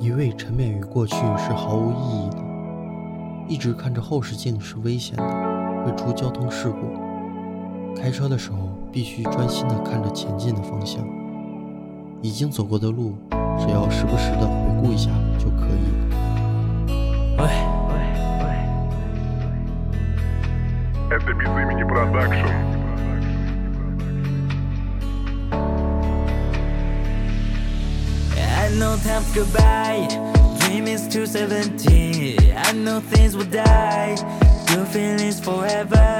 一味沉湎于过去是毫无意义的，一直看着后视镜是危险的，会出交通事故。开车的时候必须专心的看着前进的方向，已经走过的路，只要时不时的回顾一下就可以。喂。I know time's goodbye. Dream is 270. I know things will die. Good feelings forever.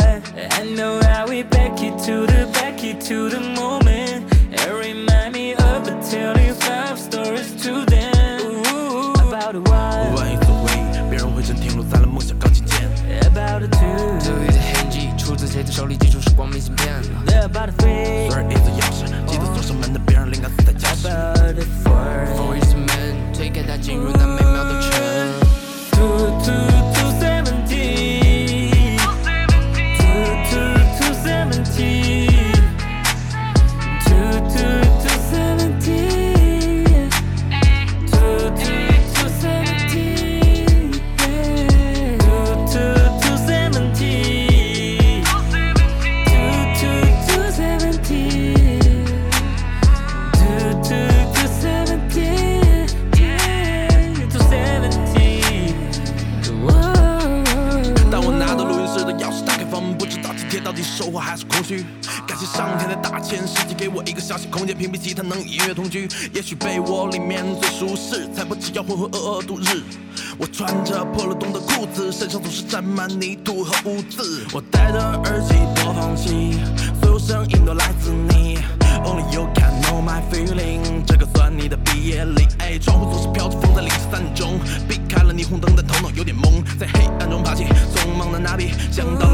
I know how we back it to the back it to the moment. And remind me of the telling five stories to them. Ooh, about the one, 万有所谓，别人会真停留在了梦想钢琴键。 about the two, 对的痕迹，出自谁的手里记住时光明信片。 about the three, 锁儿 is 到底收获还是空虚。感谢上天的大千世界，给我一个小小空间，屏蔽其他能与音乐同居。也许被窝里面最舒适，才不至要浑浑噩噩度日。我穿着破了洞的裤子，身上总是沾满泥土和污渍。我戴着耳机播放器，所有声音都来自你。Only you can know my feeling，这个算你的毕业礼。哎，窗户总是飘着风，在凌晨三点钟，避开了霓虹灯，但头脑有点懵，在黑暗中爬起，匆忙的拿笔，想到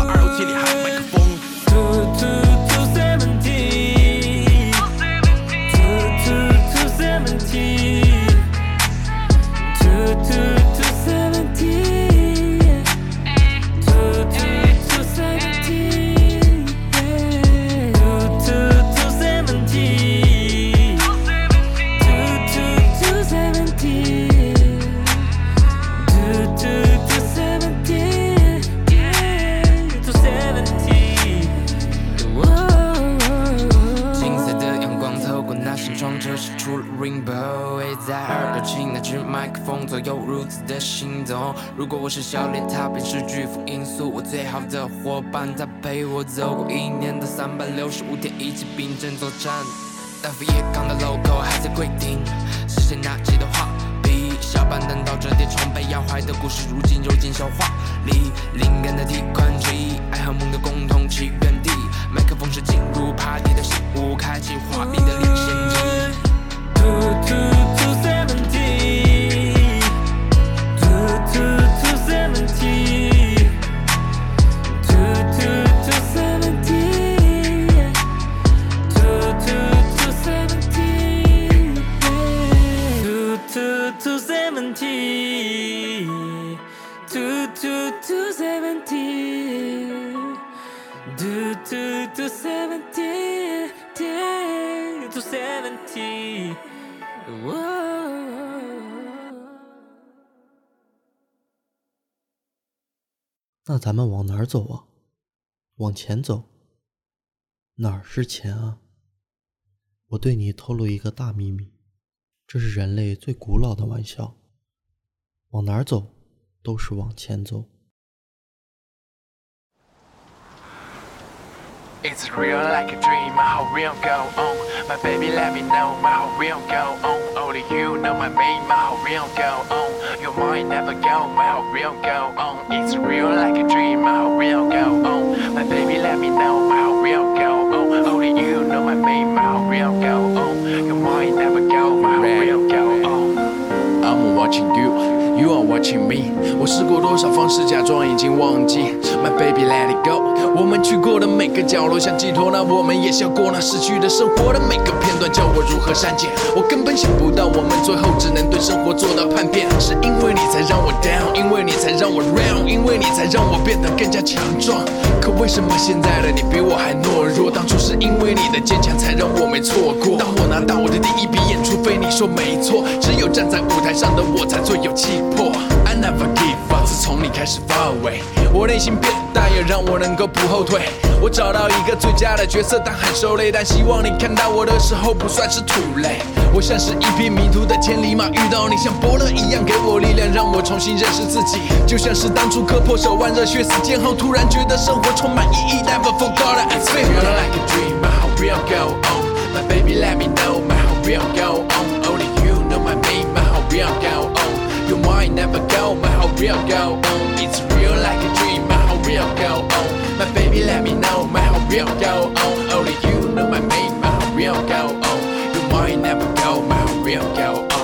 rainbow。围在耳朵前那只麦克风，左右如此的心动。如果我是笑脸，他便是巨幅因素。我最好的伙伴，他陪我走过一年的三百六十五天，一起并肩作战。大副夜港的 logo 还在规定，是谁拿起的画笔？小板凳倒折叠床被压坏的故事，如今揉进消化里。灵感的提款机，爱和梦的共同起源地。麦克风是进入 party 那咱们往哪儿走啊？往前走。哪儿是前啊？我对你透露一个大秘密。这是人类最古老的玩笑。往哪儿走都是往前走。It's real like a dream, my whole real go on. My baby let me know my whole real go on. Only you know my main, my whole real go on. Your mind never go, my whole real go on. It's real like a dream, my whole real go on. My baby let me know my whole real go on. Only you know my main, my whole real go on. Your mind never go, my whole real go on. I'm watching you, you are watching me。我试过多少方式假装已经忘记，My baby let it go。我们去过的每个角落像寄托，那我们也笑过那逝去的生活的每个片段，叫我如何删减？我根本想不到，我们最后只能对生活做到叛变。是因为你才让我 down，因为你才让我 round，因为你才让我变得更加强壮。可为什么现在的你比我还懦弱？当初是因为你的坚强才让我没错过。当我拿到我的第一笔演出费，你说没错，只有站在舞台上的我才最有气魄。I never give up，自从你开始发威，我内心变大，也让我能够不后退。我找到一个最佳的角色，但很受累。但希望你看到我的时候不算是土累。我像是一匹迷途的千里马，遇到你像伯乐一样给我力量，让我重新认识自己。就像是当初割破手腕、热血四溅后，突然觉得生活充满意义。Never forgot it, it's feel like a dream. My heart will go on. My baby, let me know. My heart will go on. Only you know my name. My heart will go You might never go, my how real go on? It's real like a dream, my how real go oh. on? My baby, let me know, my how real go on? Only you know my name, my how real go on? You might never go, my how real go on?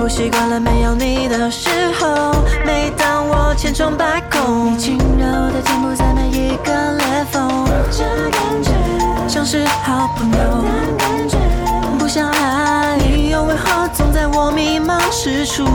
不习惯了没有你的时候。每当我千疮百孔，你轻柔的填补在每一个裂缝，这感觉像是好朋友，感觉不像爱。你又为何总在我迷茫时出